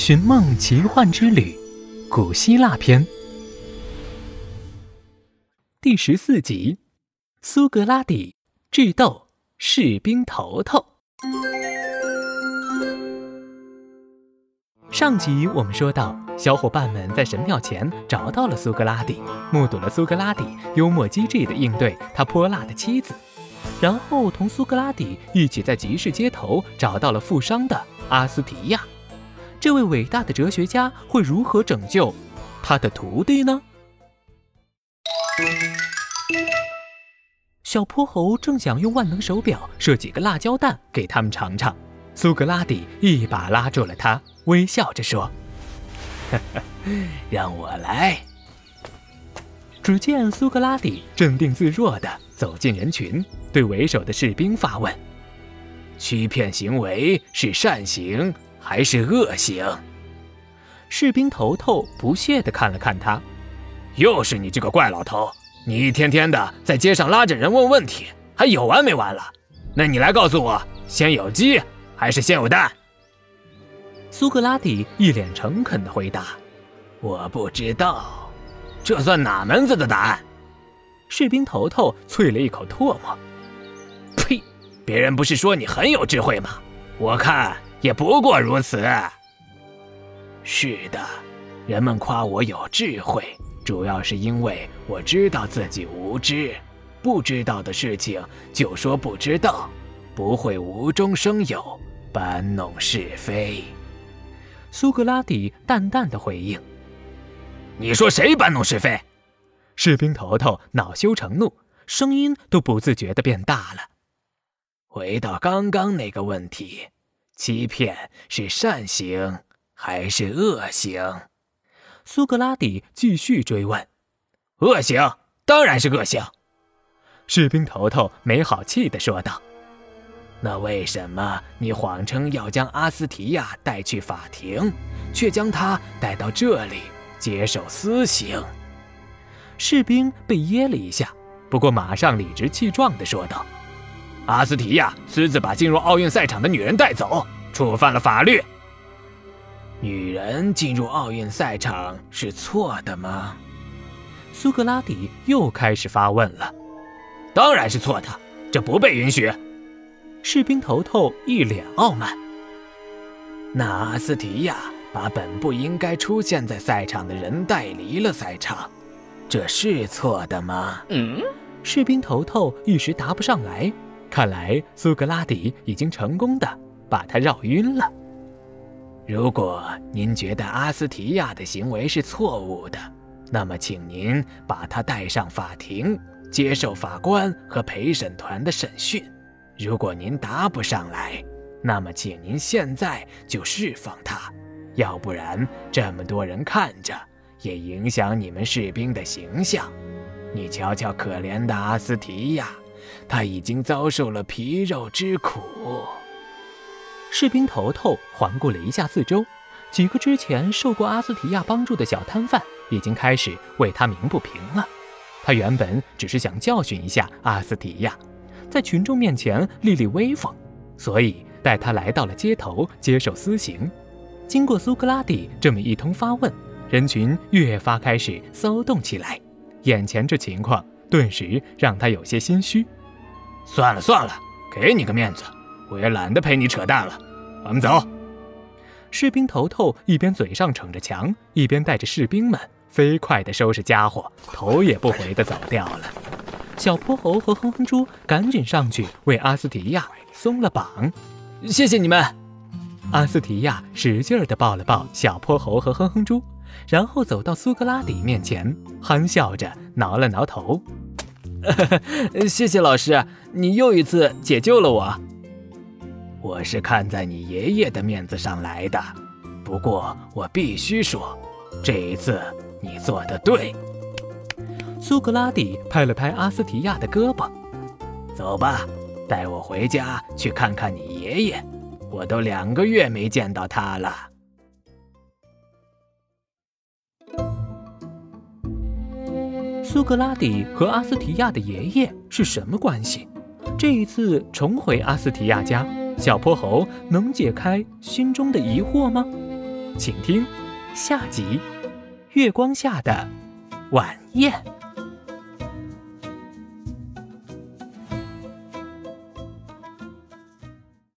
寻梦奇幻之旅》古希腊篇第十四集：苏格拉底智斗士兵头头。上集我们说到，小伙伴们在神庙前找到了苏格拉底，目睹了苏格拉底幽默机智的应对他泼辣的妻子，然后同苏格拉底一起在集市街头找到了负伤的阿斯提亚。这位伟大的哲学家会如何拯救他的徒弟呢？小泼猴正想用万能手表射几个辣椒弹给他们尝尝，苏格拉底一把拉住了他，微笑着说：“ 让我来。”只见苏格拉底镇定自若地走进人群，对为首的士兵发问：“欺骗行为是善行？”还是恶行。士兵头头不屑地看了看他，又是你这个怪老头！你一天天的在街上拉着人问问题，还有完没完了？那你来告诉我，先有鸡还是先有蛋？苏格拉底一脸诚恳地回答：“我不知道，这算哪门子的答案？”士兵头头啐了一口唾沫：“呸！别人不是说你很有智慧吗？我看。”也不过如此。是的，人们夸我有智慧，主要是因为我知道自己无知，不知道的事情就说不知道，不会无中生有，搬弄是非。苏格拉底淡淡的回应：“你说谁搬弄是非？”士兵头头恼羞成怒，声音都不自觉的变大了。回到刚刚那个问题。欺骗是善行还是恶行？苏格拉底继续追问。恶行，当然是恶行。士兵头头没好气地说道：“那为什么你谎称要将阿斯提亚带去法庭，却将他带到这里接受私刑？”士兵被噎了一下，不过马上理直气壮地说道。阿斯提亚私自把进入奥运赛场的女人带走，触犯了法律。女人进入奥运赛场是错的吗？苏格拉底又开始发问了。当然是错的，这不被允许。士兵头头一脸傲慢。那阿斯提亚把本不应该出现在赛场的人带离了赛场，这是错的吗？嗯。士兵头头一时答不上来。看来苏格拉底已经成功的把他绕晕了。如果您觉得阿斯提亚的行为是错误的，那么请您把他带上法庭，接受法官和陪审团的审讯。如果您答不上来，那么请您现在就释放他，要不然这么多人看着，也影响你们士兵的形象。你瞧瞧可怜的阿斯提亚。他已经遭受了皮肉之苦。士兵头头环顾了一下四周，几个之前受过阿斯提亚帮助的小摊贩已经开始为他鸣不平了。他原本只是想教训一下阿斯提亚，在群众面前立立威风，所以带他来到了街头接受私刑。经过苏格拉底这么一通发问，人群越发开始骚动起来。眼前这情况顿时让他有些心虚。算了算了，给你个面子，我也懒得陪你扯淡了。我们走。士兵头头一边嘴上逞着强，一边带着士兵们飞快地收拾家伙，头也不回地走掉了。小泼猴和哼哼猪赶紧上去为阿斯提亚松了绑。谢谢你们。阿斯提亚使劲地抱了抱小泼猴和哼哼猪，然后走到苏格拉底面前，憨笑着挠了挠头。谢谢老师，你又一次解救了我。我是看在你爷爷的面子上来的，不过我必须说，这一次你做的对。苏格拉底拍了拍阿斯提亚的胳膊，走吧，带我回家去看看你爷爷，我都两个月没见到他了。苏格拉底和阿斯提亚的爷爷是什么关系？这一次重回阿斯提亚家，小泼猴能解开心中的疑惑吗？请听下集《月光下的晚宴》。